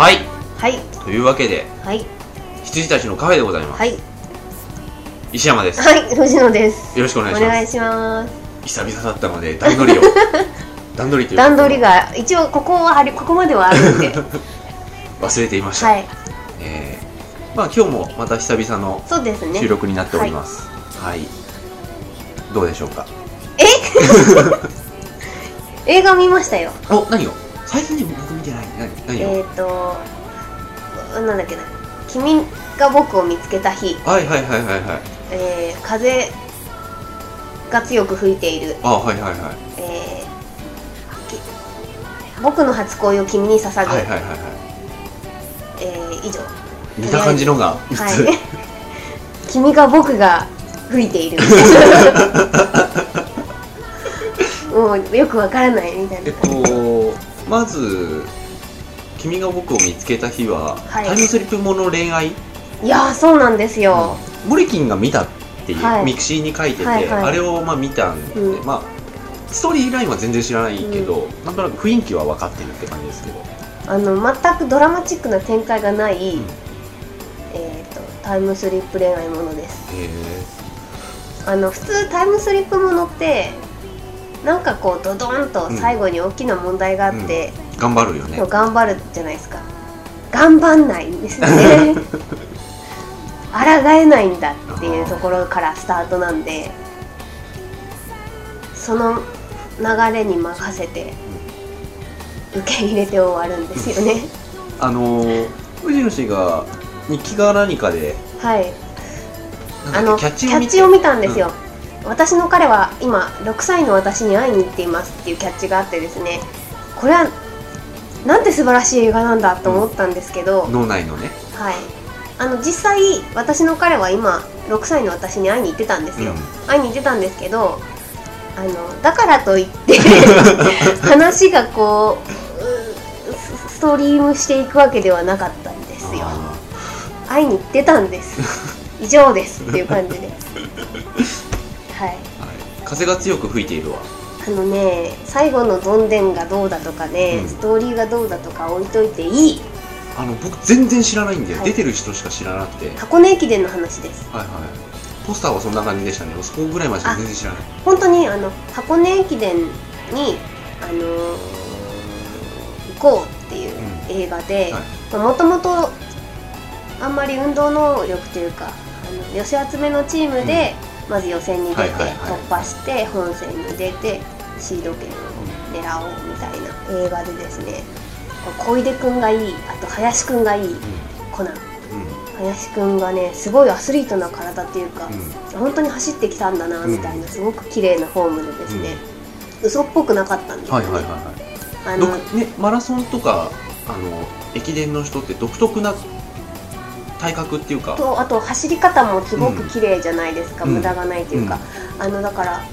はい。はい。というわけではい。羊たちのカフェでございます、はい。石山です。はい藤野です。よろしくお願いします。お願いします。久々だったので段取りを。段取りという段取りが一応ここはありここまではあるんで。忘れていました、はい。えーまあ今日もまた久々の収録になっております。はい、どうでしょうか？映画見ましたよ。お何を？最近でも僕見てないえっ、ー、となんだっけな。君が僕を見つけた日、はいはいはいはいはい。えー、風が強く吹いている、あはいはいはい。えーき僕の初恋を君に捧ぐ、はいはいはいはい。えー以上。似た感じのが3つ、はい。君が僕が吹いている。もうよくわからないみたいえっな感じとまず君が僕を見つけた日は、はい。タイムスリップもの恋愛？いやーそうなんですよ、モリキンが見たっていう、はい。ミクシーに書いてて、はいはい。あれをまあ見たんで、うんまあストーリーラインは全然知らないけど、なんとなく雰囲気は分かってるって感じですけど。あの全くドラマチックな展開がない、うん。えー、とタイムスリップ恋愛ものです。へあの普通タイムスリップものってなんかこうドドンと最後に大きな問題があって、え頑張るよね。頑張るじゃないですか。頑張んないんですよね。抗えないんだっていうところからスタートなんでその流れに任せて受け入れて終わるんですよね。あのー藤野氏が日記が何かではい。あのキャッチを見たんですよ、私の彼は今6歳の私に会いに行っていますっていうキャッチがあってですねこれはなんて素晴らしい映画なんだと思ったんですけど、脳内のね。はい。あの実際私の彼は今6歳の私に会いに行ってたんですよ、うん。会いに行ってたんですけどあのだからといって 話がこううスストリームしていくわけではなかったんですよ。あ会いに行ってたんです。以上ですっていう感じで。はい。ーはい。風が強く吹いているわあのね最後のどんでんがどうだとかね、うん。ストーリーがどうだとか置いといていい。あの僕全然知らないんで、はい。出てる人しか知らなくて。はい箱根駅伝の話です。はいポスターはそんな感じでしたね。そこぐらいまでしか全然知らない。本当にあの箱根駅伝に、あのー行こうっていう映画ではい。もともとあんまり運動能力というかあの寄せ集めのチームで、まず予選に出て、はいはいはい。突破して本戦に出てシード権を狙おうみたいな映画でですね小出君がいいあと林君がいいコナン。うん林君がねすごいアスリートな体っていうか、うん本当に走ってきたんだなみたいな、すごく綺麗なフォームでですね、嘘っぽくなかったんですよ。ね、はいはいはいはい。あのどね、マラソンとかあの駅伝の人って独特な体格っていうか。とあと走り方もすごく綺麗じゃないですか、うん。無駄がないというか、あのだから、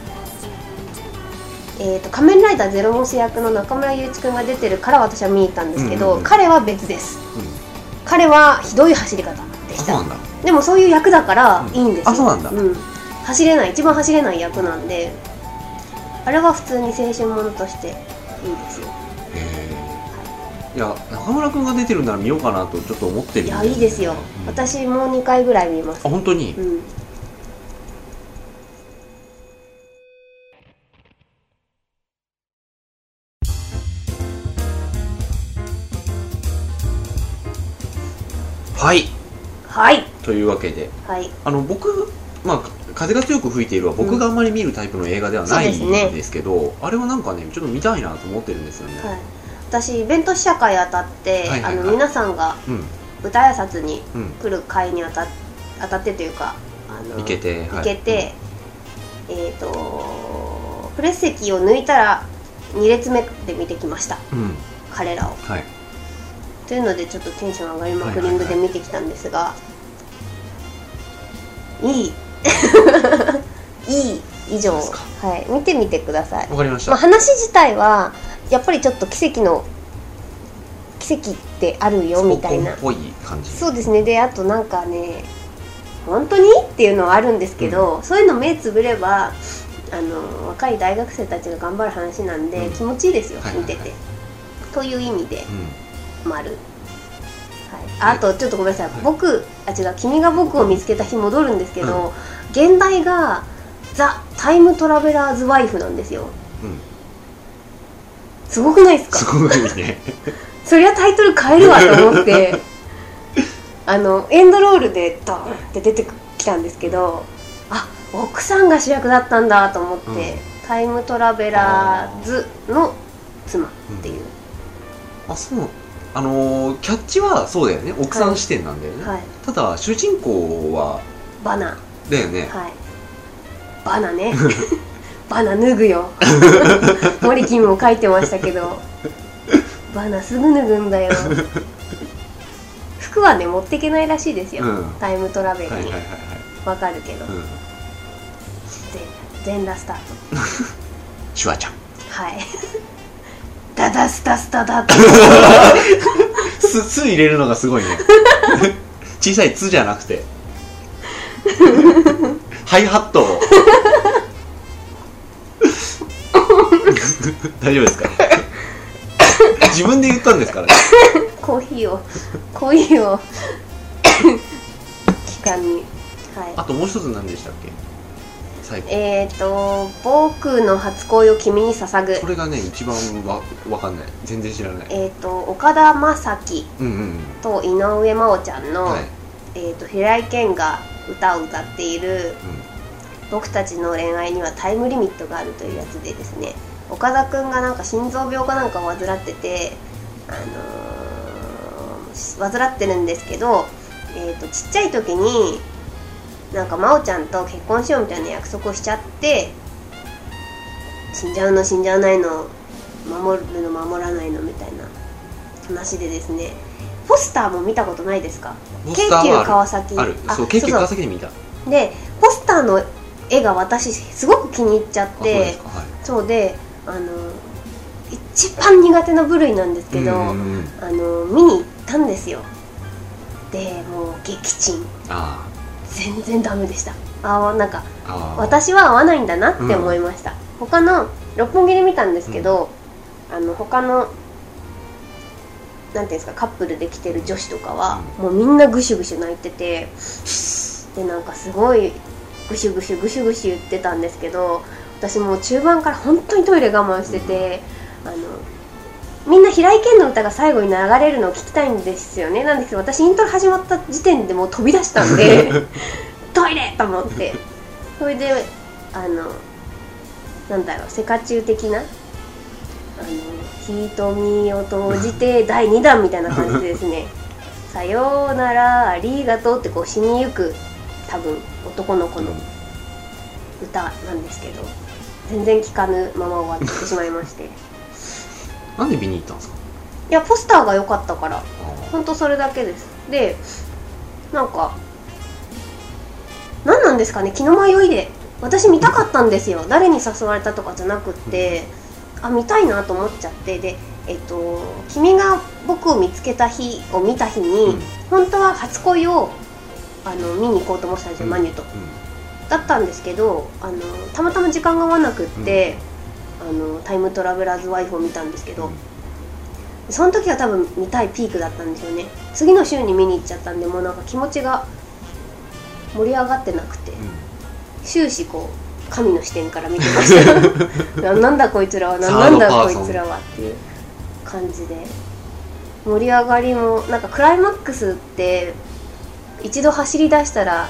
えーと「仮面ライダーゼロモス役の中村雄一君が出てるから私は見に行ったんですけど、うんうんうん。彼は別です。うん。彼はひどい走り方でした。でもそういう役だからいいんですよ、あそうなんだ。走れない一番走れない役なんであれは普通に青春ものとしていいですよ。いや中村君が出てるなら見ようかなとちょっと思ってるんいだやいいですよ、うん。私もう2回ぐらい見ます。あ本当に、うんはい。はい。というわけで。はい。あの僕まあ風が強く吹いているは僕があんまり見るタイプの映画ではないんですねですけど、あれはなんかねちょっと見たいなと思ってるんですよね、はい、私イベント試写会当たって、はいはいはい。あの皆さんがうん。舞台挨拶にうん。来る会に当た当たってというかあの行けてはい。行けて、えっ、とプレス席を抜いたら2列目で見てきました。うん。彼らを。はいというのでちょっとテンション上がりまくりングで見てきたんですが、い。いい。い以上。はい。見てみてください。わかりました、まあ、話自体はやっぱりちょっと奇跡の奇跡ってあるよみたいな。スポコンっぽい感じ。そうですね。であとなんかね本当にっていうのはあるんですけど、そういうの目つぶればあの若い大学生たちが頑張る話なんで、うん。気持ちいいですよ、はいはいはい。見てて。という意味で。うん丸ああとちょっとごめんなさい、僕あ違う。君が僕を見つけた日戻るんですけど、現代がザ・タイムトラベラーズ・ワイフなんですよ。うん。すごくないですか？すごいね。そりゃタイトル変えるわと思って。あのエンドロールでドーンって出てきたんですけどあ奥さんが主役だったんだと思って、うん。タイムトラベラーズの妻っていう、あそうあのーキャッチはそうだよね。奥さん視点なんだよね、はい。ただ主人公はバナ。だよね、はい。バナね。バナ脱ぐよ。森キムも書いてましたけど。バナすぐ脱ぐんだよ。服はね持っていけないらしいですよ、うん。タイムトラベルに。わかるけど、はい、うん、全全裸スタート。シュワちゃん。はいダダスタスタダダ す「す」入れるのがすごいね。小さい「つ」じゃなくて。ハイハットを。大丈夫ですか？自分で言ったんですからね。コーヒーをコーヒーを期間に。はい。あともう一つ何でしたっけ？最後えっ、ー、と「僕の初恋を君に捧ぐ。これがね一番わわかんない。全然知らない」えっ、と岡田将生と井上真央ちゃんの、うんはい、えー、と平井堅が歌を歌っているう「僕たちの恋愛にはタイムリミットがある」というやつでですね。岡田くんがなんか心臓病かなんかを患ってて、あのー患ってるんですけど、えー、とちっちゃい時になんか真央ちゃんと結婚しようみたいな約束をしちゃって死んじゃうの死んじゃわないの守るの守らないのみたいな話でですね。ポスターも見たことないですか？ん、京急川崎。ある。そう京急川崎で見た。でポスターの絵が私すごく気に入っちゃっあそうではい。そうであの一番苦手な部類なんですけど、あの見に行ったんですよ。でもう撃沈。あ全然ダメでした。あーなんか私は合わないんだなって思いました、他の六本木で見たんですけど、あの他のなんていうんですかカップルで来てる女子とかは、もうみんなぐしゅぐしゅ泣いててでなんかすごいぐしゅぐしゅぐしゅぐしゅ言ってたんですけど私もう中盤から本当にトイレ我慢してて、あのみんな平井堅の歌が最後に流れるのを聞きたいんですよね。なんですけど私イントロ始まった時点でもう飛び出したんで トイレと思って。それであのなんだろうセカチュウ的なあの瞳を閉じて第2弾みたいな感じでですね「さようならありがとう」ってこう死にゆく多分男の子の歌なんですけど全然聞かぬまま終わってしまいまして。いなんで見に行ったんですか？やポスターが良かったから。あほんとそれだけです。でなんか何なんですかね？気の迷いで。私見たかったんですよ。誰に誘われたとかじゃなくってあ見たいなと思っちゃって。でえっと「君が僕を見つけた日」を見た日に、うん。本当は初恋をあの見に行こうと思ってたんですよ、うん。マニュと。ーだったんですけどあのたまたま時間が合わなくって、あのタイムトラベラーズワイフを見たんですけど、うんその時は多分見たいピークだったんですよね。次の週に見に行っちゃったんでもうなんか気持ちが盛り上がってなくて終始こう神の視点から見てました。ななんだこいつらはなんだこいつらはっていう感じで。盛り上がりもなんかクライマックスって一度走り出したら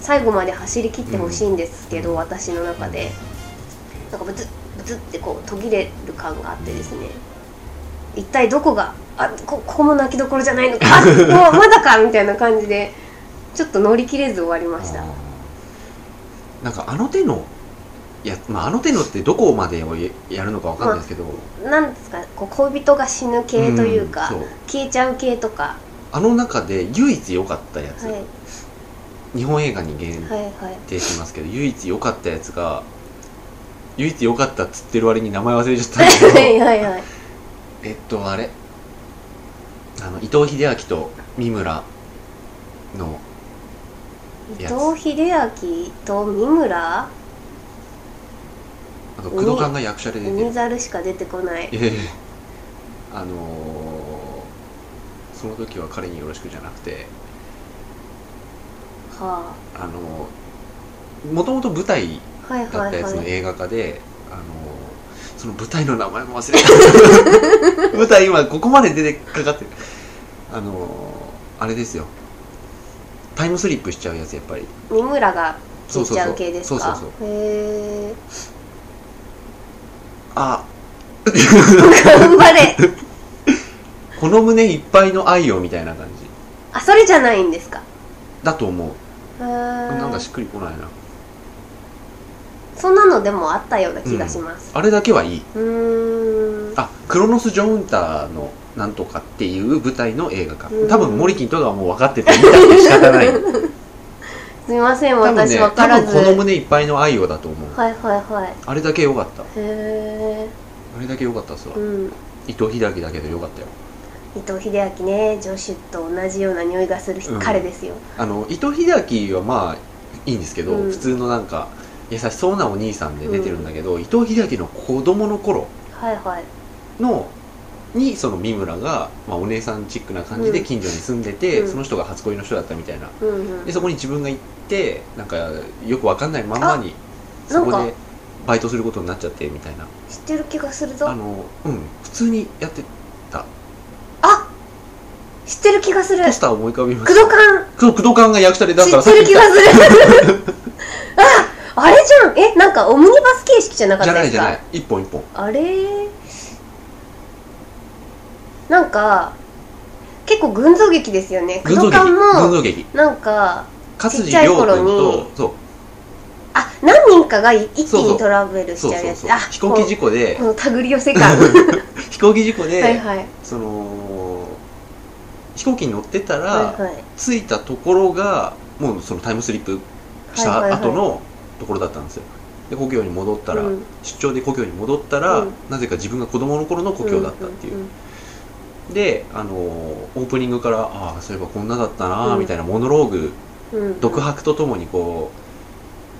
最後まで走り切ってほしいんですけど、私の中で。なんかブツッブツってこう途切れる感があってですね。一体どこがあこここも泣きどころじゃないのかあもうまだかみたいな感じでちょっと乗り切れず終わりました。なんかあの手のいや、まあ、あの手のってどこまでをややるのかわかんないですけど、なんですかこう恋人が死ぬ系というか、んそう。消えちゃう系とか、あの中で唯一良かったやつ、はい、日本映画に限はいはい。定しますけど、唯一良かったやつが唯一良かったっつってる割に名前忘れちゃったんだけど。はいはいはい。えっとあれ。あの伊藤英明と三村の伊やつ。藤英明と三村？あと工藤館が役者で出てる。海猿しか出てこない。ええ。あのーその時は彼によろしくじゃなくて。はあ。のもともと舞台だはいはい。ったやつの映画化で、あのその舞台の名前も忘れた。舞台今ここまで出てかかってる。あのあれですよ。タイムスリップしちゃうやつやっぱり。三村が聞いちゃう系ですか？そうそうそう。へえあ。頑張れこの胸いっぱいの愛をみたいな感じ。あそれじゃないんですか？だと思う。なんかしっくりこないなそんなのでもあったような気がします。あれだけはいい。うーん。あクロノス・ジョウンターのなんとかっていう舞台の映画化うん。多分モリキンとかはもう分かってて見たって仕方ない。すみません多分私分からず。分この胸いっぱいの愛をだと思う。はいはいはい。あれだけ良かった。へえあれだけ良かったっすわ。うん。伊藤英明だけど良かったよ。伊藤英明ね。ジョシュと同じような匂いがする人、うん彼ですよ。あの伊藤英明はまあいいんですけど、うん。普通のなんか優しそうなお兄さんで出てるんだけど、伊藤英明の子供の頃はいはい。のにその三村が、まあ、お姉さんチックな感じで近所に住んでて、うん。その人が初恋の人だったみたいな。うんうん。でそこに自分が行ってなんかよくわかんないまんまにそこでバイトすることになっちゃってみたいな。知ってる気がするぞ。あのうん。普通にやってた。あ知ってる気がする。ポスター思い浮かびま工した。藤館そう工藤館が役者でだ知からってる気がする。あ あれじゃん。えなんかオムニバス形式じゃなかきったですか？じゃないじゃない。一本一本。あれ？なんか結構群像劇ですよね。群像劇。館も群像劇なんか勝地涼君とそう。あ何人かが一気にトラベルしそうそうそうちゃう。やつあ飛行機事故で。このこの手繰り寄せ感 飛行機事故で、はいはい。その飛行機に乗ってたら、はいはい。着いたところがもうそのタイムスリップした後のところだったんですよ。で故郷に戻ったら、うん。出張で故郷に戻ったら、うん。なぜか自分が子供の頃の故郷だったっていう、んんであのオープニングからああそういえばこんなだったな、うん。みたいなモノローグうん。うん。独白とともにこ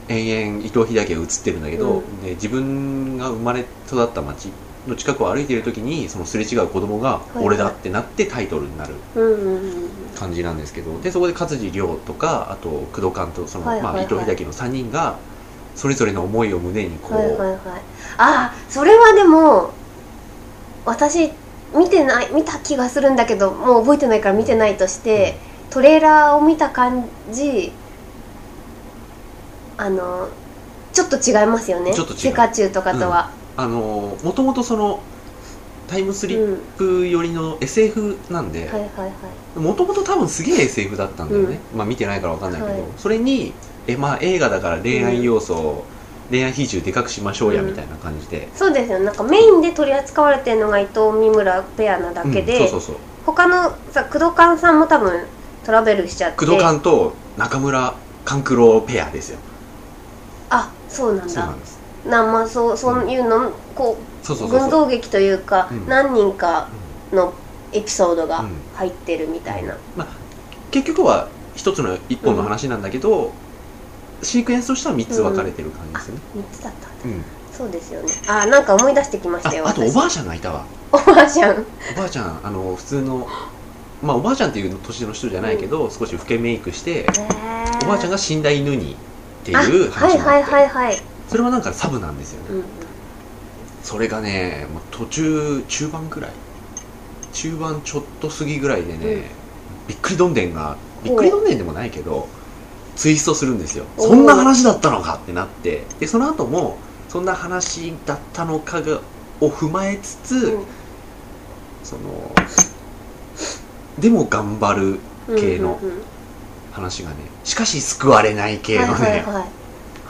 う延々伊藤英明が映ってるんだけど、うん。で自分が生まれ育った町の近くを歩いている時にそのすれ違う子供が俺だってなってタイトルになるうんうんうん。感じなんですけどでそこで勝地涼とかあと工藤館とその、まあ、伊藤英明の3人がそれぞれの思いを胸にこう、はいはいはい。あそれはでも私見てない見た気がするんだけどもう覚えてないから見てないとして、トレーラーを見た感じあのちょっと違いますよね。ちょっと違う。セカチュウとかとは、あのもともとそのタイムスリップ寄りの SF なんで、はいはいはい。もともと多分すげえ SF だったんだよね、まあ見てないからわかんないけど、はい。それにえ、まあ、映画だから恋愛要素を、恋愛比重でかくしましょうやみたいな感じで、そうですよ。なんかメインで取り扱われてるのが伊藤三村ペアなだけで、うん。そうそうそう。他のさ工藤館さんも多分トラベルしちゃって。工藤館と中村勘九郎ペアですよ。あそうなんだ。そうなんですなまあそうそういうの、こそう群像劇というか、うん。何人かのエピソードがうん。入ってるみたいな、まあ、結局は一つの一本の話なんだけど、シークエンスとしては3つ分かれてる感じですよね、3つだったそうですよね。あなんか思い出してきましあたよああとおばあちゃんがいたわ。おばあちゃん。おばあちゃんあの普通のまあおばあちゃんっていう年の人じゃないけど、少し老けメイクしておばあちゃんが死んだ犬にっていうあ話はいはいはいはい、それはなんかサブなんですよね、うんうん、それがねもう途中中盤くらい。中盤ちょっと過ぎぐらいでね、うん。びっくりどんでんがびっくりどんでんでもないけどツイストするんですよ。そんな話だったのかってなって。でその後もそんな話だったのかがを踏まえつつ、うん。そのでも頑張る系の話がねしかし救われない系のね、はいはいはい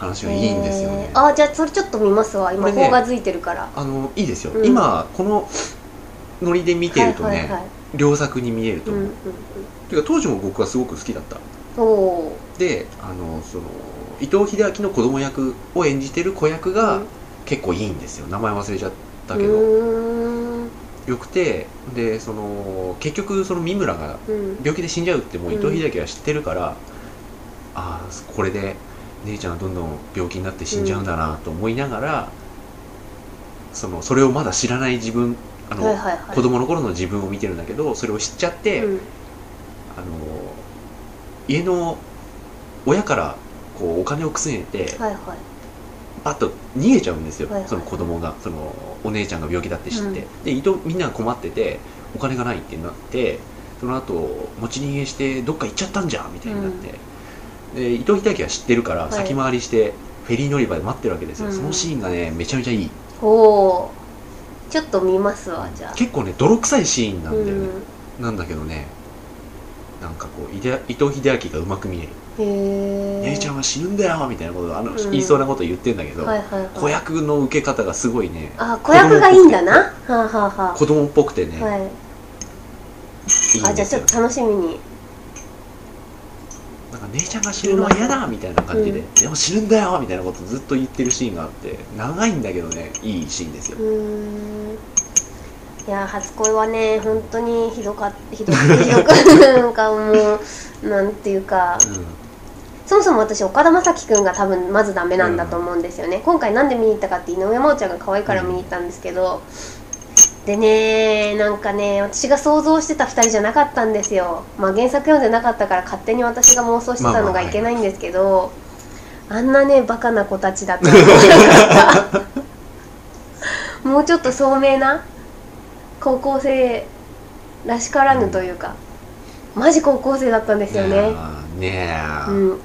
話がいいんですよね、えー。あじゃあそれちょっと見ますわ。今ね邦画付いてるから。あのいいですよ、うん。今このノリで見てるとね、はいはいはい良作に見えると思う、うんうんていうか当時も僕はすごく好きだった。であのその伊藤英明の子供役を演じてる子役がうん。結構いいんですよ。名前忘れちゃったけうどよくてでその結局その三村がうん。病気で死んじゃうってもう伊藤英明は知ってるから、ああこれで姉ちゃんはどんどん病気になって死んじゃうんだなと思いながら、そのそれをまだ知らない自分あの、はいはいはい。子供の頃の自分を見てるんだけどそれを知っちゃって、うん。あの家の親からこうお金をくすねてはいはい。パッと逃げちゃうんですよ、はいはい。その子供がそのお姉ちゃんが病気だって知って、うん。で伊藤みんなが困っててお金がないってなってその後持ち逃げしてどっか行っちゃったんじゃんみたいになって、で伊藤英明は知ってるからはい。先回りしてフェリー乗り場で待ってるわけですよ、うん。そのシーンがねめちゃめちゃいい。おおー。ちょっと見ますわじゃあ。結構ね泥臭いシーンなんだよね、うん。なんだけどねなんかこう伊で伊藤英明がうまく見える。へえ姉ちゃんは死ぬんだよみたいなことあの、うん。言いそうなこと言ってんだけど、はいはいはい。子役の受け方がすごいねあ子役がいいんだな。はあはあは子供っぽくてね、あはいい、い。あじゃあちょっと楽しみになんか姉ちゃんが死ぬのは嫌だみたいな感じで、うん。でも死ぬんだよみたいなことずっと言ってるシーンがあって長いんだけどねいいシーンですよ。いや初恋はね本当にひどかっひどくひどくなんかもうなんていうかそもそも私岡田将生くんが多分まずダメなんだと思うんですよね、今回なんで見に行ったかって井上真央ちゃんが可愛いから見に行ったんですけど、でねなんかね私が想像してた2人じゃなかったんですよ。まあ原作読んでなかったから勝手に私が妄想してたのがいけないんですけど、あんなねバカな子たちだった。もうちょっと聡明な高校生らしからぬというか、マジ高校生だったんですよね、ねえ、うん、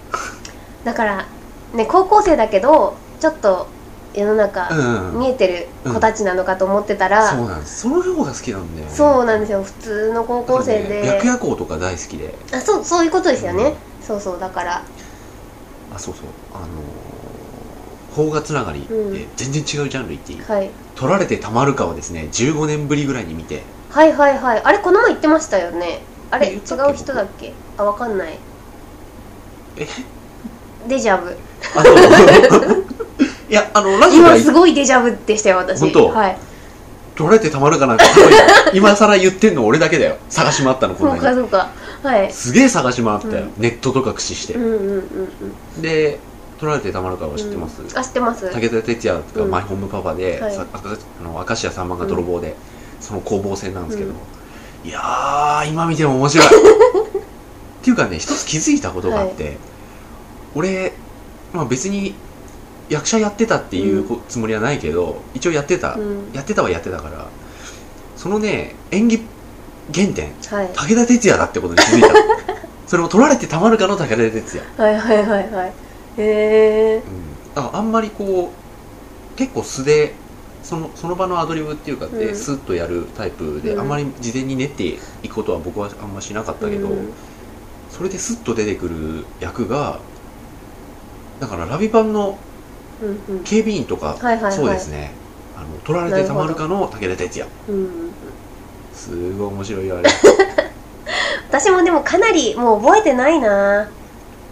だからね高校生だけどちょっと世の中うん見えてる子たちなのかと思ってたら、そうなんです。その方が好きなんだよね。そうなんですよ。普通の高校生で、ね白夜行とか大好きで。あそうそういうことですよね、そうそうだから。あそうそう。あのー邦画つながりうん。で全然違うジャンル言っていい、はい。取られてたまるかをですね15年ぶりぐらいに見て。はいはいはい。あれこの前言ってましたよね。あれ違うえ言ったっけ人だっけ？あわかんない。え？デジャブ。あそう いやあのラジオが今すごいデジャブでしたよ私。本当？はい。取られてたまるかな？今更言ってんの俺だけだよ。探し回ったのこんそうなにかそうか。はい。すげえ探し回ったよ、うん。ネットとか駆使して。うん、うんうんうん。で取られてたまるかは知ってます、あ知ってます。武田鉄矢がうん。マイホームパパで、はい。さあかあの明石家さんまが泥棒で、その攻防戦なんですけど、うん。いやー今見ても面白い。っていうかね一つ気づいたことがあって、俺、まあ、別に役者やってたっていうこつもりはないけど一応やってた、うん。やってたはやってたから。そのね演技原点はい。武田鉄矢だってことに気づいた それも取られてたまるかの武田鉄矢。はいはいはいはい。へえうん、ああんまりこう結構素でそのその場のアドリブっていうかで、うん。スッとやるタイプで、うん。あんまり事前に練っていくことは僕はあんましなかったけど、うん。それでスッと出てくる役がだからラビパンの警備員とか、はいはいはい。そうですね。あの取られてたまるかの武田鉄矢。うんうんすごい面白いよあれ。私もでもかなりもう覚えてないな。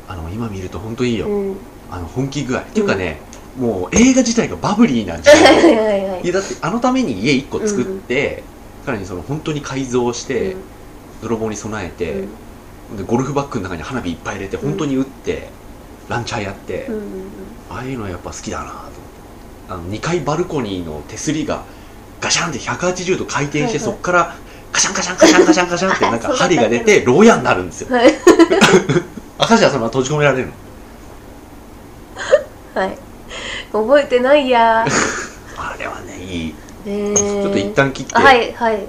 あの今見ると本当いいよ、うん。あの本気具合、っていうかねもう映画自体がバブリーなんじはゃないやだってあのために家1個作って、さらにその本当に改造して、泥棒に備えて、でゴルフバッグの中に花火いっぱい入れて本当に打って、ランチャーやって、うんうんうんああいうのはやっぱ好きだなと。思ってあの2階バルコニーの手すりがガシャンって180度回転して、はいはい。そこからカシャンカシャンカシャンカシャンカシャンってなんか針が出て牢屋になるんですよ。はい。赤字はそのまま閉じ込められるの？はい。覚えてないや あれはねいい。えちょっと一旦切って、はいはい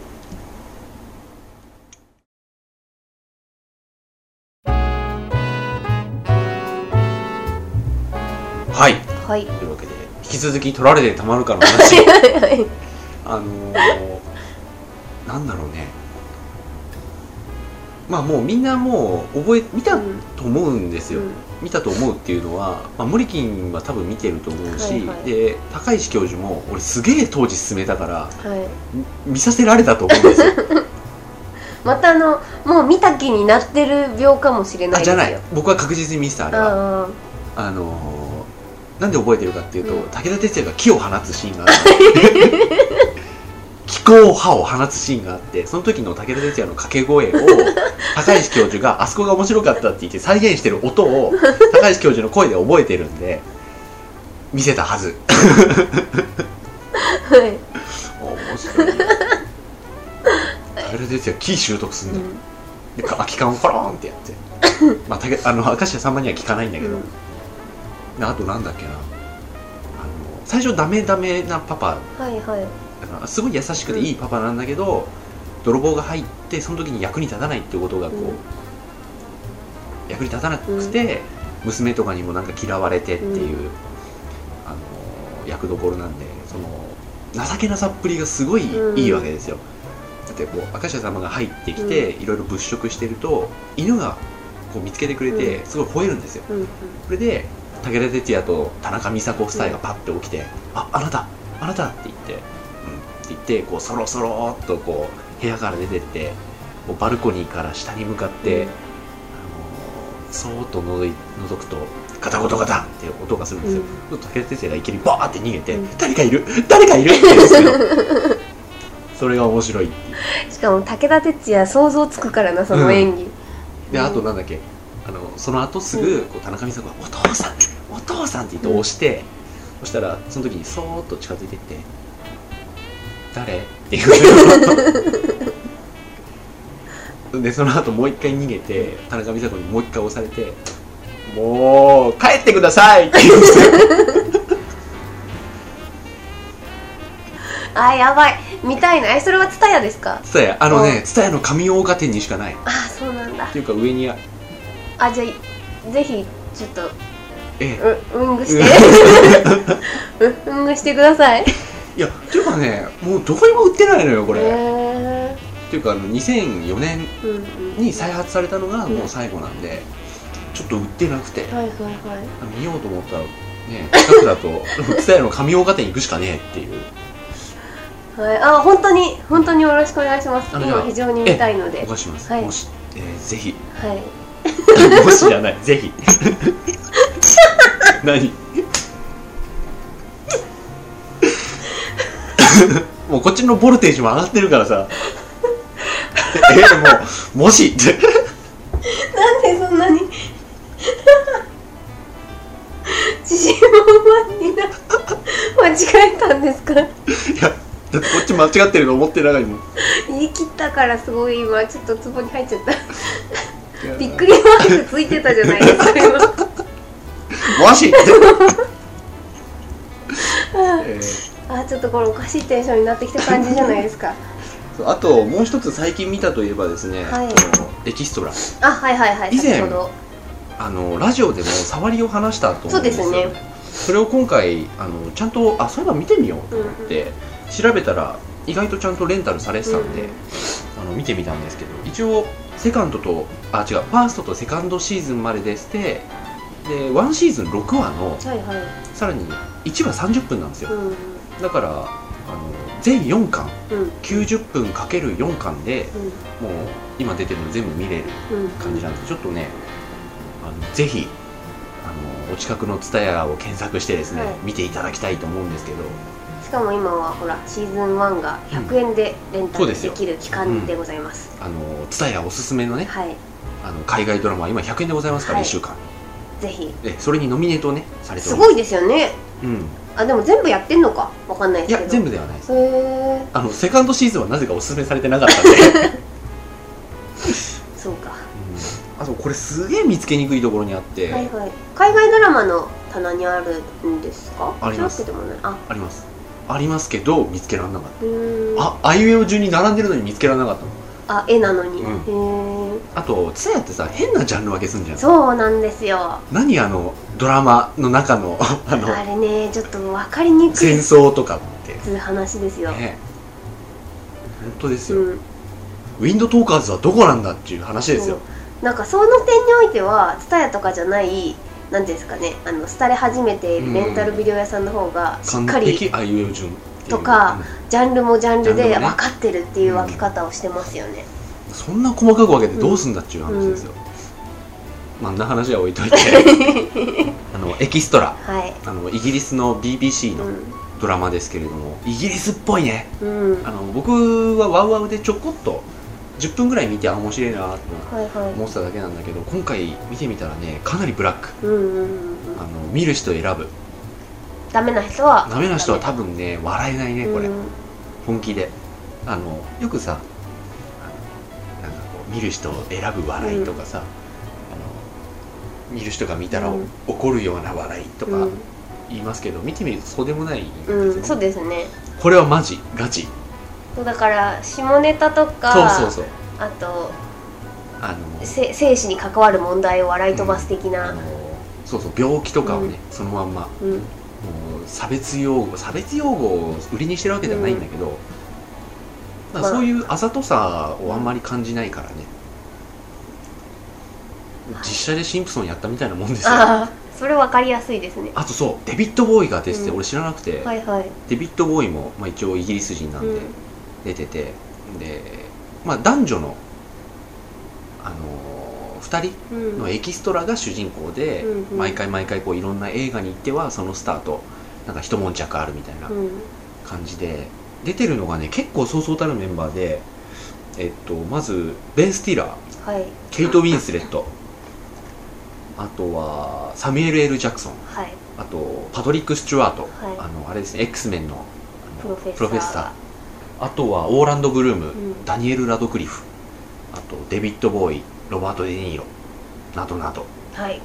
はい。はい。というわけで引き続き取られてたまるかの話 あのー、なんだろうね。まあもうみんなもう覚え見たと思うんですよ、うん。見たと思うっていうのは、まあ、モリキンは多分見てると思うし、はいはい。で高石教授も俺すげえ当時進めたからはい。み見させられたと思うんですよ。またあのもう見た気になってる病かもしれないじゃない。僕は確実に見せたあれは。ああのー、なんで覚えてるかっていうと、うん。武田鉄矢が木を放つシーンがあって気候刃を放つシーンがあってその時の武田鉄矢の掛け声を高石教授があそこが面白かったって言って再現してる音を高石教授の声で覚えてるんで見せたはず。あはい。面白い。田哲也キー習得するんだ。よ、うん。で空き缶をコロンってやって。まあ武あの明石家さんまには聞かないんだけど、うん。であとなんだっけな。あの最初ダメダメなパパ。はいはい。すごい優しくていいパパなんだけど、泥棒が入ってその時に役に立たないっていうことがこう、うん。役に立たなくて、娘とかにもなんか嫌われてっていう、あの役どころなんでその情けなさっぷりがすごいうん。いいわけですよ、だってこう明石家様が入ってきて、いろいろ物色してると犬がこう見つけてくれて、うすごい吠えるんですよ。うんうん。それで武田鉄矢と田中美佐子夫妻がパッて起きて「ああなたあなた」って言って「うん」って言ってこうそろそろっとこう部屋から出てってこうバルコニーから下に向かって、うん。あのーそーっと覗い覗くとガタゴトガタンって音がするんですよ、武田鉄矢がいきなりバーって逃げて「うん。誰かいる誰かいる!」って言うんですよ。それが面白いしかも武田鉄矢想像つくからなその演技、であとなんだっけあのその後すぐこう田中美佐子が「お父さんお父さん!」って言って押して、そしたらその時にそーっと近づいてって「誰?」って言う。でその後もう一回逃げて田中美佐子にもう一回押されて「もう帰ってください! 」って言うんですよあやばい。見たいな。えそれは蔦屋ですか？蔦屋あのね蔦屋の上大岡店にしかない。っあそうなんだ。ていうか上にああじゃあぜひちょっとえうウングして。うウングしてください。いやっていうかねもうどこにも売ってないのよこれ、へえっていうかあの2004年うんうん。に再発されたのがもう最後なんで、ちょっと売ってなくて、はいはいはい。見ようと思ったらね近くだと蔦屋の上大岡店行くしかねえっていう。はい、あ本当に本当によろしくお願いします。あのじゃあ今非常に見たいので。お貸しします、はい。もし、えーぜひ。はい。もしじゃないぜひ何？もうこっちのボルテージも上がってるからさ。えー、もうもし？ってなんでそんなに？自信満々にな間違えたんですか？いやだってこっち間違ってると思ってる中にも言い切ったからすごい今ちょっとツボに入っちゃった。びっくりマークついてたじゃないですか今もし。あちょっとこれおかしいテンションになってきた感じじゃないですか。あともう一つ最近見たといえばですね、はい。このエキストラ。あはいはいはい以前あのラジオでも触りを話したと思うんですよ。そうですそれを今回あのちゃんとあそういえば見てみようと思って、調べたら意外とちゃんとレンタルされてたんで、うん。あの見てみたんですけど一応セカンドとあ違うファーストとセカンドシーズンまででしてで1シーズン6話のはいはい。さらに1話30分なんですよ。うん。だからあの全4巻うん。90分かける4巻でうもう今出てるの全部見れる感じなんでちょっとねあのぜひあのお近くの TSUTAYA を検索してですね、はい。見ていただきたいと思うんですけど。しかも今はほらシーズン1が100円でレンタルできる期間でございます。あの TSUTAYA おすすめのねはい。あの海外ドラマは今100円でございますから、はい。1週間ぜひ。でそれにノミネートをねされてす。すごいですよね。うん、あでも全部やってんのか？わかんないですけど。いや全部ではないです。へえあのセカンドシーズンはなぜかおすすめされてなかったんで、そうか。うん。あとこれすげえ見つけにくいところにあって、はいはい。海外ドラマの棚にあるんですか？あります。あ。あります。ありますけど見つけられなかった。ああいうえお順に並んでるのに見つけられなかったのあ絵なのに、うん。あと TSUTAYA ってさ変なジャンル分けすんじゃん。そうなんですよ。何あのドラマの中のあのあれねちょっと分かりにくい。戦争とかって。っていう話ですよ、ね。本当ですよ、うん。ウィンドトーカーズはどこなんだっていう話ですよ。なんかその点においては TSUTAYA とかじゃないなんていうんですかねあの廃れ始めているレンタルビデオ屋さんの方がしっ完かり璧。あいう順とかジャンルもジャンルで分かってるっていう分け方をしてますよね、うんそんな細かく分けてどうすんだっていう話ですよ、まあ、んな話は置いといて。あのエキストラ。はい。あのイギリスの BBC のうドラマですけれども、イギリスっぽいね。ん、うん、あの僕はワウワウでちょこっと10分ぐらい見てあ面白いなとはいはい。思ってただけなんだけど今回見てみたらねかなりブラック。うんうんうんうん。あの見る人選ぶダメな人は。ダメな人は多分ね笑えないねこれ、うん。本気で。あのよくさ見る人を選ぶ笑いとかさ、あの見る人が見たらうん。怒るような笑いとかうん。言いますけど、見てみるとそうでもないんですうん、よねそうですね。これはマジガチ。そうだから下ネタとかそうそうそう。あとあのせ生死に関わる問題を笑い飛ばす的な、あのそうそう病気とかをね、そのまんま。うん差別用語差別用語を売りにしてるわけではないんだけど、だからそういうあざとさをあんまり感じないからね、はい。実写でシンプソンやったみたいなもんですよ。ああそれ分かりやすいですね。あとそうデビッド・ボーイが出てて、うん。俺知らなくて、はいはい。デビッド・ボーイも、まあ、一応イギリス人なんでうん。出てて、で、まあ、男女の、あのー、2人うん。のエキストラが主人公で、うんうん。毎回毎回こういろんな映画に行ってはそのスターとなんか一悶着あるみたいなうん。感じで出てるのがね結構そうそうたるメンバーでえっとまずベン・スティラーはい。ケイト・ウィンスレット。あとはサミュエル・ L・ ジャクソン。はい。あとパトリック・スチュワート、はい。あのあれですね X メンのプロフェッサー。あとはオーランド・ブルーム、うん。ダニエル・ラドクリフ。あとデビッド・ボーイロバート・デ・ニーロなどなどはい。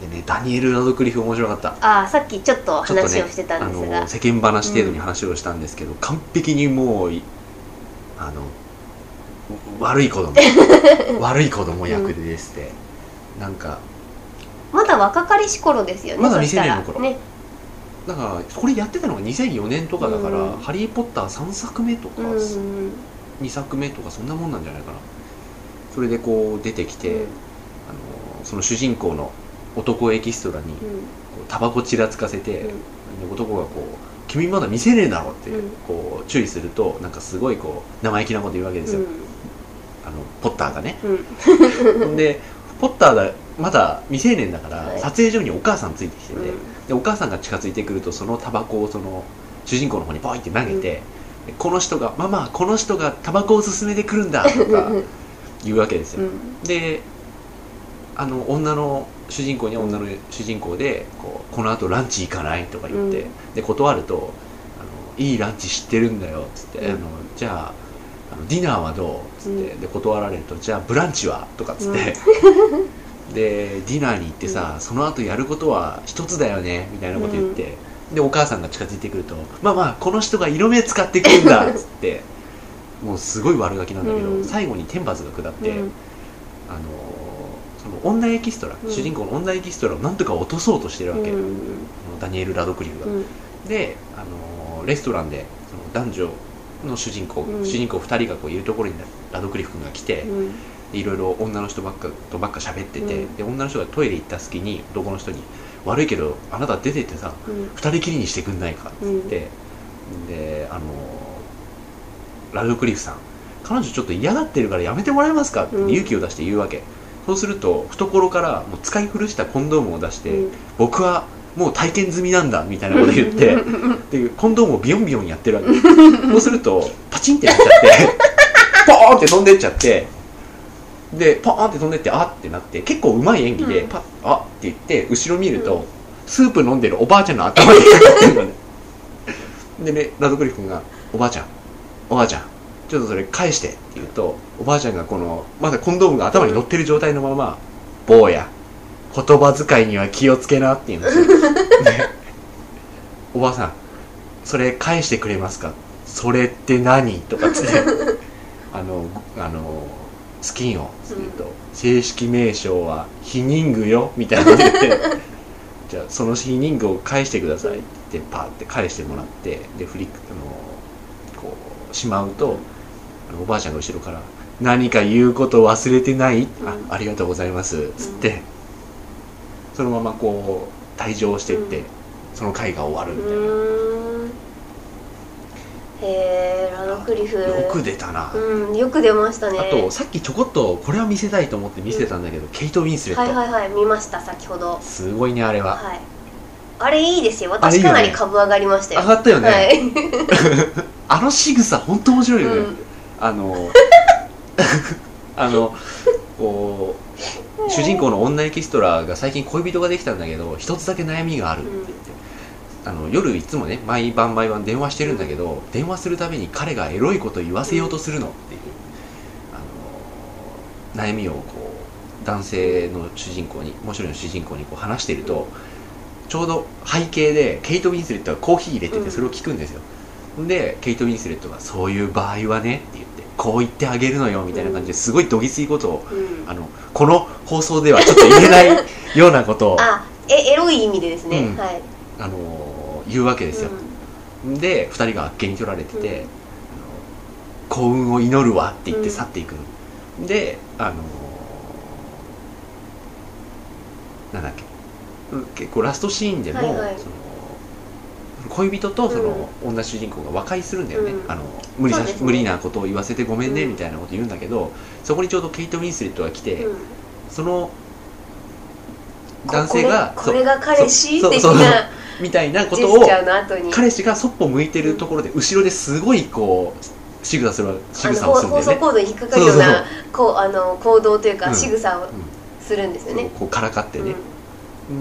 でねダニエル・ラドクリフ面白かった。ああさっきちょっと話をしてたんですが、あの世間話程度に話をしたんですけど、完璧にもういあの悪い子供。悪い子供役でですね、なんかまだ若かりし頃ですよねまだ未成年の頃。ね。だからこれやってたのが2004年とかだから「うん。ハリー・ポッター」3作目とか、うん2作目とかそんなもんなんじゃないかなそれでこう出てきて、うん。あのその主人公の男エキストラにタバコちらつかせて、うん。で男がこう「君まだ未成年だろ」ってうん。こう注意するとなんかすごいこう生意気なこと言うわけですよ、うん。あのポッターがね。うん。でポッターがまだ未成年だから、はい。撮影所にお母さんついてきてて、うん。でお母さんが近づいてくるとそのタバコをその主人公の方にポイって投げて、でこの人が「ママこの人がタバコを勧めてくるんだ」とか 言うわけですよ、うん。であの女の主人公には女の主人公でこうこの後ランチ行かないとか言って、うん。で断るとあの「いいランチ知ってるんだよ」っつって、うん。あの「じゃああのディナーはどう?」っつって、うん。で断られると「じゃあブランチは?」とかっつって、でディナーに行ってさ、その後やることは一つだよねみたいなこと言って、でお母さんが近づいてくると「まあまあこの人が色目使ってくるんだ」っつってもうすごい悪ガキなんだけど、うん。最後に天罰が下って、うん。あのその女エキストラ、うん。主人公の女エキストラをなんとか落とそうとしてるわけ、うん。ダニエル・ラドクリフが、うん。であのレストランでその男女の主人公、うん。主人公2人がこういるところにラドクリフ君が来て、いろいろ女の人ばっかとばっか喋ってて、うん。で女の人がトイレ行った隙に男の人に「悪いけどあなた出てってさうん。2人きりにしてくんないか」っつって、であのラドクリフさん。彼女ちょっと嫌がってるからやめてもらえますかってうん。勇気を出して言うわけ、そうすると懐からもう使い古したコンドームを出して、うん。僕はもう体験済みなんだみたいなこと言って でコンドームをビヨンビヨンやってるわけ。そうするとパチンってなっちゃって ポーンって飛んでっちゃってでポーンって飛んでってあってなって結構うまい演技で、うん。パッあって言って後ろ見ると、うん。スープ飲んでるおばあちゃんの頭にかかってるのね。でねラドクリフ君が「おばあちゃんおばあちゃんちょっとそれ返して」って言うとおばあちゃんがこのまだコンドームが頭に乗ってる状態のまま「坊や言葉遣いには気をつけな」って言うんですよ。で おばあさんそれ返してくれますか？それって何？とかつって あのあのスキンをすると、正式名称はヒニングよみたいな言ってじゃあそのヒニングを返してくださいって言ってパーって返してもらってでフリックあのしまうとおばあちゃんが後ろから「何か言うこと忘れてないあうん。ありがとうございます」つって、そのままこう退場してって、うん。その回が終わるみたいな、へえラドクリフ。よく出たな、うんよく出ましたね。あとさっきちょこっとこれは見せたいと思って見せてたんだけど、ケイト・ウィンスレット、はいはいはい見ました先ほど。すごいねあれは、はい。あれいいですよ。あれいいよね。私かなり株上がりましたよ。上がったよね、はい あの仕草本当面白いよね、うん。あの あのこう主人公の女エキストラが最近恋人ができたんだけど一つだけ悩みがあるって言って、あの夜いつもね毎晩毎晩電話してるんだけど電話するたびに彼がエロいこと言わせようとするのっていう。あの悩みをこう男性の主人公にもう一人の主人公にこう話していると、ちょうど背景でケイト・ウィンスレットがコーヒー入れてうん。てそれを聞くんですよ、でケイト・ウィンスレットが「そういう場合はね」って言って「こう言ってあげるのよ」みたいな感じですごいどぎついことをうん。あのこの放送ではちょっと言えないようなことを あえエロい意味でですね、うん。はい。あの言うわけですよ、で2人があっけに取られてて、幸運を祈るわって言ってうん。去っていく、であのなんだっけ。うん結構ラストシーンでも、はいはい。その恋人とその女主人公が和解するんだよね、うん。あの無理なそうですね。無理なことを言わせてごめんねうん。みたいなこと言うんだけど、そこにちょうどケイト・ウィンスレットが来て、うん。そのこ男性がこれが彼氏？的なみたいなこジとを彼氏がそっぽ向いてるところで後ろですごいこう仕草する仕草をするんだよね。放送コードに引っかかるようなこうあの行動というかうん。仕草をするんですよね、こうからかってね。うん、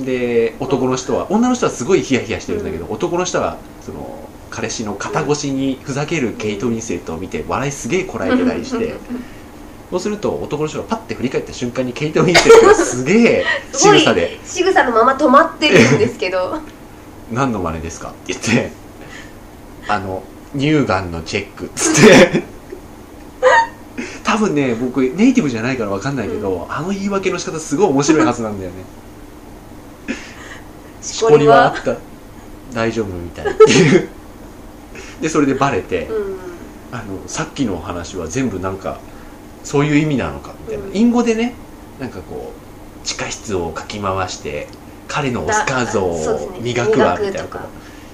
で男の人は女の人はすごいヒヤヒヤしてるんだけど、男の人はその彼氏の肩越しにふざけるケイト・ウィンスレットを見て笑いすげえこらえてたりして そうすると男の人がパッて振り返った瞬間にケイト・ウィンスレットがすげえ 仕草で仕草のまま止まってるんですけど「何の真似ですか?」って言って「あの乳がんのチェック」っつって。多分ね僕ネイティブじゃないから分かんないけど、あの言い訳の仕方すごい面白いはずなんだよねしこりはあった。大丈夫みたいっていう。でそれでバレて、うん。あのさっきの話は全部なんかそういう意味なのかみたいな、うん隠語でねなんかこう地下室をかき回して彼のオスカー像を磨くわみたいなこと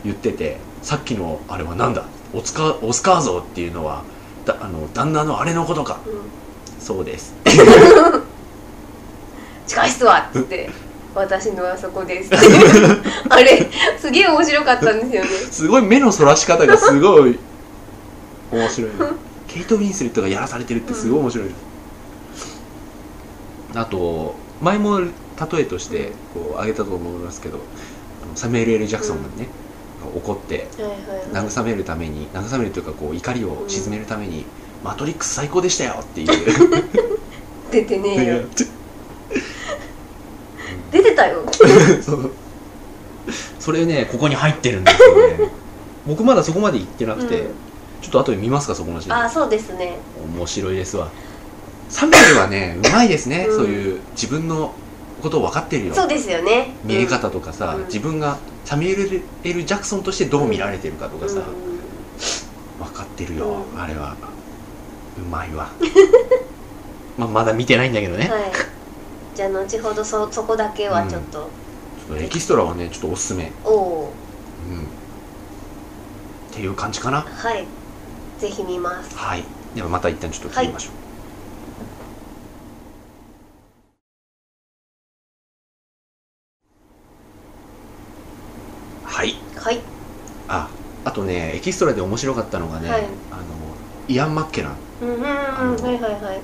言っててさっきのあれはなんだ？オスカオスカー像っていうのはだあの旦那のあれのことか。うん。そうです。地下室はっつって私のはそこです。あれすげえ面白かったんですよね。すごい目のそらし方がすごい面白い。の ケイト・ウィンスレットがやらされてるってすごい面白い、あと前も例えとしてこう挙げたと思いますけどサミュエル・エル・ジャクソンがね、怒って慰めるために慰めるというかこう怒りを鎮めるために「マトリックス最高でしたよ」っていう。出てねえよ出てたよ。そう。それねここに入ってるんですよね。僕まだそこまで行ってなくて、うん。ちょっと後で見ますかそこのシーン。あそうですね。面白いですわ。サミュエルはね うまいですね、うん。そういう自分のことを分かってるよ。そうですよね。見え方とかさ、うん。自分がサミュエル・エル・ジャクソンとしてどう見られてるかとかさ、うん。分かってるよ、うん。あれは。うまいわ。まあまだ見てないんだけどね、はいじゃあ後ほどそそこだけはちょっと、ちょっとエキストラはねちょっとおすすめ、おおうん、っていう感じかな。はい。ぜひ見ます。はい。ではまた一旦ちょっと切りましょう、はい。はい。ああとねエキストラで面白かったのがね、はい。あのイアン・マッケラン。うんうんうん。のはいはいはい。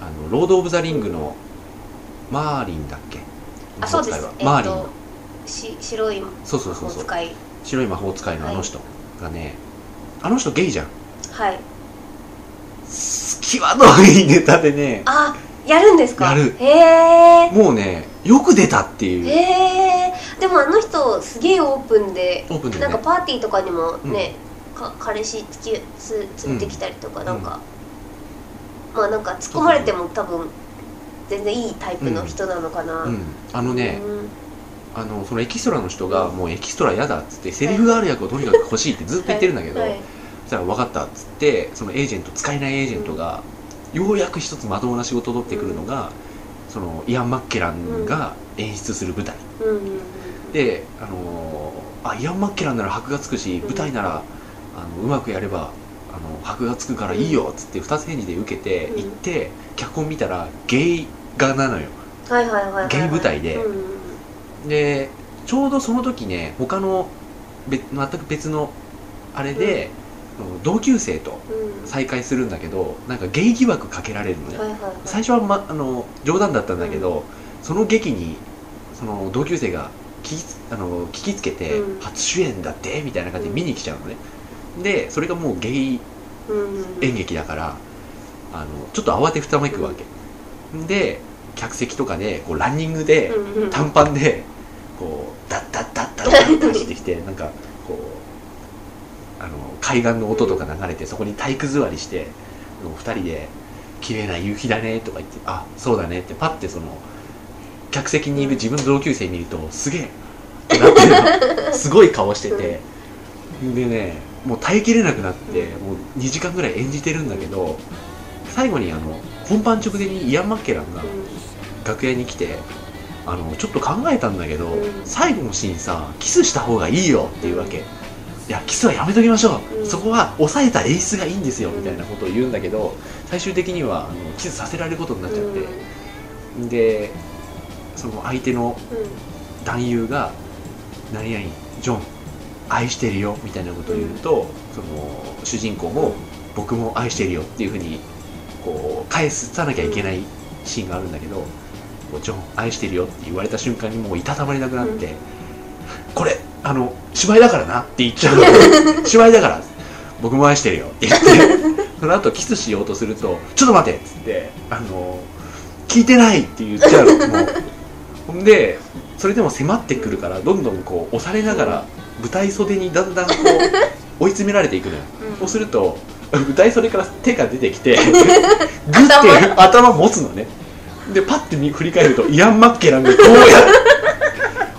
あのロード・オブ・ザ・リングのマーリンだっけ？あそうです。マーリンの。し白いそうそうそうそう。白い魔法使いのあの人がね、あの人ゲイじゃん。はい。際どいネタでね。あやるんですか？やる。へえもうねよく出たっていう。へえでもあの人すげえオープンでオープンでね。なんかパーティーとかにもね、か彼氏つきつ連れてきたりとか、ん。なんか、まあなんか突っ込まれても多分全然いいタイプの人なのかな、うん、あのね、うん。あのそのエキストラの人がもうエキストラ嫌だっつってセリフがある役をとにかく欲しいってずっと言ってるんだけど、はい。はいそしたら分かったっつってそのエージェント使えないエージェントが、ようやく一つまともな仕事を取ってくるのが、そのイアン・マッケランが演出する舞台、で、あのーあイアン・マッケランなら箔がつくしうん。舞台なら、あのうまくやればあの箔がつくからいいよっつって二つ返事で受けてうん。行って、脚本見たらゲイ画なのよ。はいはいはいはいはい。ゲイ舞台で。うんうんでちょうどその時ね他の別全く別のあれで、同級生とうん。再会するんだけどなんかゲイ疑惑かけられるのね、はいはいはい。最初は、ま、あの冗談だったんだけど、その劇にその同級生が聞きあの聞きつけて、うん。初主演だってみたいな感じで見に来ちゃうのね、でそれがもうゲイうんうん演劇だからあのちょっと慌てふためくわけ、で客席とかでこうランニングで短パンでこうダッダッダッダッダッって走ってきてなんかこうあの海岸の音とか流れてそこに体育座りして2人で「綺麗な夕日だね」とか言って「あそうだね」ってパッてその客席にいる自分の同級生見るとすげえってなってすごい顔しててでねもう耐えきれなくなってもう2時間ぐらい演じてるんだけど最後にあの本番直前にイアン・マッケランが楽屋に来てあのちょっと考えたんだけど、うん。最後のシーンさキスした方がいいよっていうわけ、いやキスはやめときましょう、うん。そこは抑えた演出がいいんですようんみたいなことを言うんだけど最終的にはあのキスさせられることになっちゃって、でその相手の男優が「何々ジョン愛してるよ」みたいなことを言うと、その主人公も「僕も愛してるよ」っていうふうにこう返さなきゃいけないシーンがあるんだけど「こうジョン愛してるよ」って言われた瞬間にもういたたまれなくなって「これあの芝居だからな」って言っちゃう。の 芝居だから。僕も愛してるよって言ってその後キスしようとすると「ちょっと待て」っつって「あの聞いてない」って言っちゃう。のもう。ほんでそれでも迫ってくるからどんどんこう押されながら舞台袖にだんだんこう追い詰められていくのよ、うん。そうすると舞台袖から手が出てきて グッて頭持つのねでパッて見振り返るとイアン・マッケランがこうや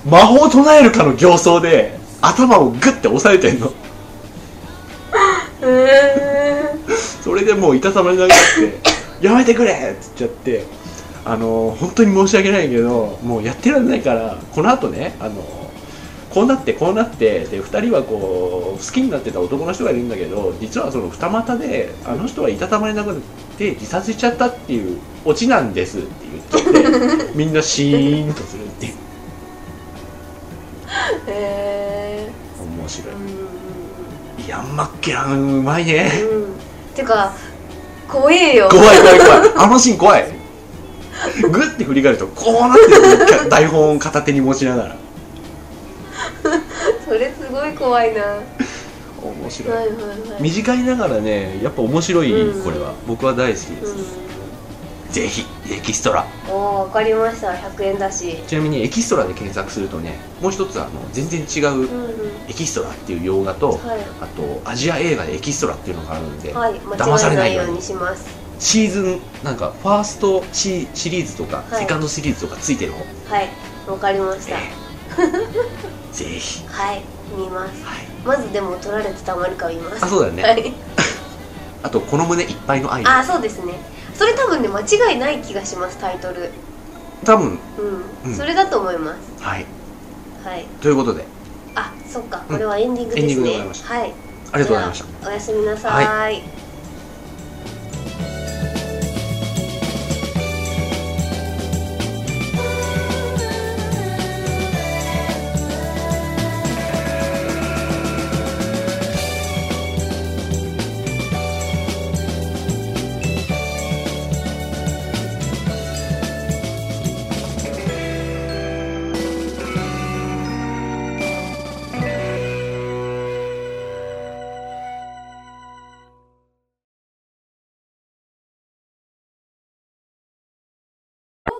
魔法を唱えるかの形相で頭をグッて押さえてんのへそれでもういたたまれなくなって「やめてくれ!」っつっちゃってあの本当に申し訳ないけどもうやってらんないからこの後ねあのこうなってこうなってで2人はこう好きになってた男の人がいるんだけど実はその二股であの人はいたたまれなくなって自殺しちゃったっていうオチなんですって言っちゃって みんなシーンとするっていう。えへえ面白い。うん。イアン・マッケランうまいね。うん。てか怖えよ。怖い怖い怖い。あのシーン怖い。グッて振り返るとこうなってる。台本を片手に持ちながら それすごい怖いな。は面白い。いはいはい。短いながらねやっぱ面白い、うん。これは。僕は大好きです、ぜひエキストラ。うんおお分かりました。100円だし。ちなみにエキストラで検索するとねもう一つあの全然違ううんうん。エキストラっていう洋画と、はい。あとアジア映画でエキストラっていうのがあるんで、はい。騙されないいようにします。シーズンなんかファーストシシリーズとか、はい。セカンドシリーズとかついてる方はい。わかりました ぜひ。はい見ます。はい。まずでも取られてたまるかを見ます。あそうだよね、はい。あとこの胸いっぱいの愛。あそうですね。それ多分ね間違いない気がしますタイトル。多分。うん、うん。それだと思います。はい。はい。ということで。あそっか。これはエンディングですね、エンディングでございました。はい。ありがとうございました。おやすみなさい